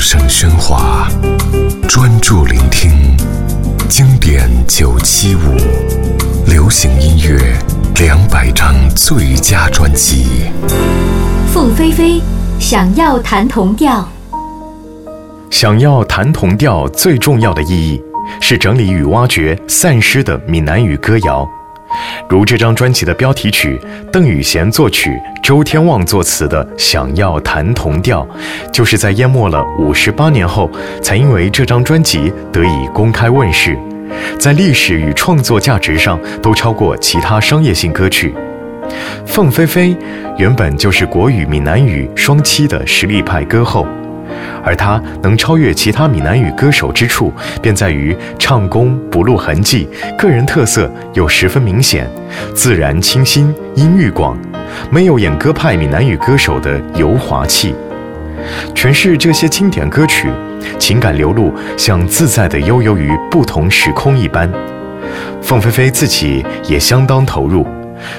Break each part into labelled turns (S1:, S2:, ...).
S1: 声喧哗，专注聆听经典九七五，流行音乐两百张最佳专辑。
S2: 凤飞飞想要弹同调，
S3: 想要弹同调最重要的意义是整理与挖掘散失的闽南语歌谣。如这张专辑的标题曲，邓雨贤作曲，周天旺作词的《想要弹同调》，就是在淹没了五十八年后，才因为这张专辑得以公开问世，在历史与创作价值上都超过其他商业性歌曲。凤飞飞原本就是国语闽南语双栖的实力派歌后。而他能超越其他闽南语歌手之处，便在于唱功不露痕迹，个人特色又十分明显，自然清新，音域广，没有演歌派闽南语歌手的油滑气。诠释这些经典歌曲，情感流露像自在地悠游于不同时空一般。凤飞飞自己也相当投入，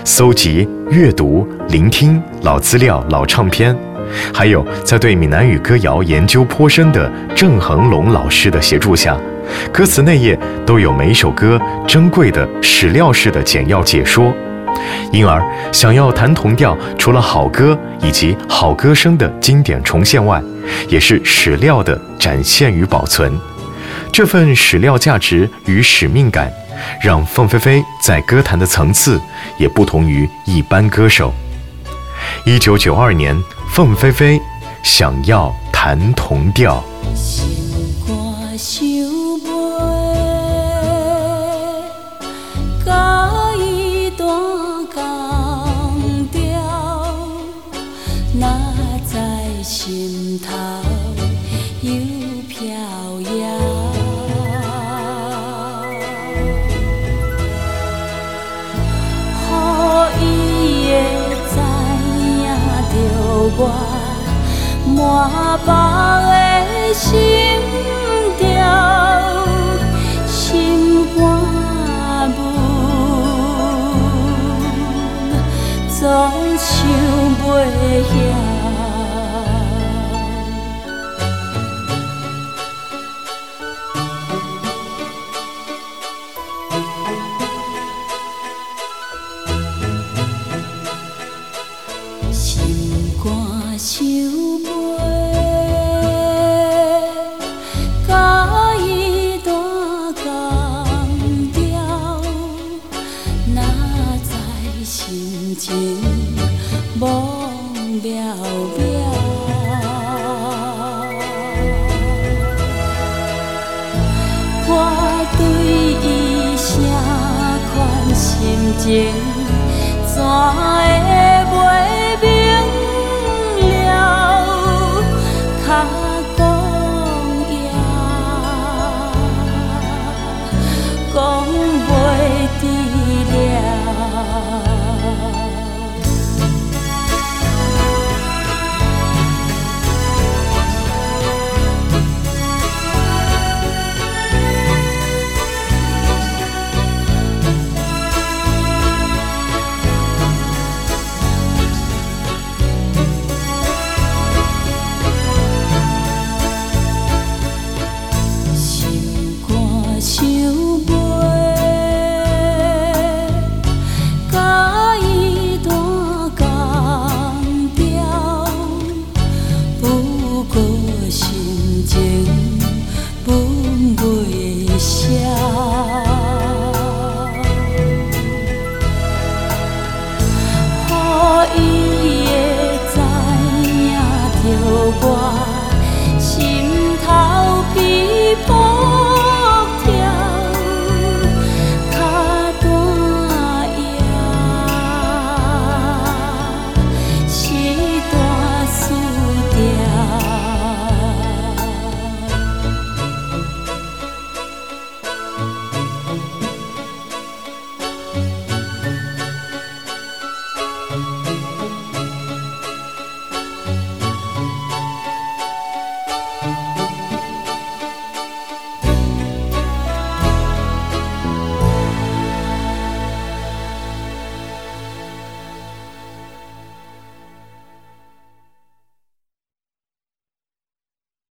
S3: 搜集、阅读、聆听老资料、老唱片。还有，在对闽南语歌谣研究颇深的郑恒龙老师的协助下，歌词内页都有每首歌珍贵的史料式的简要解说。因而，想要弹同调，除了好歌以及好歌声的经典重现外，也是史料的展现与保存。这份史料价值与使命感，让凤飞飞在歌坛的层次也不同于一般歌手。一九九二年。凤飞飞想要弹同调。
S4: 我满腹的心潮，心肝闷，总想袂晓。手背甲伊弹钢调，哪知心情茫了渺。我对伊诚款，心情怎会？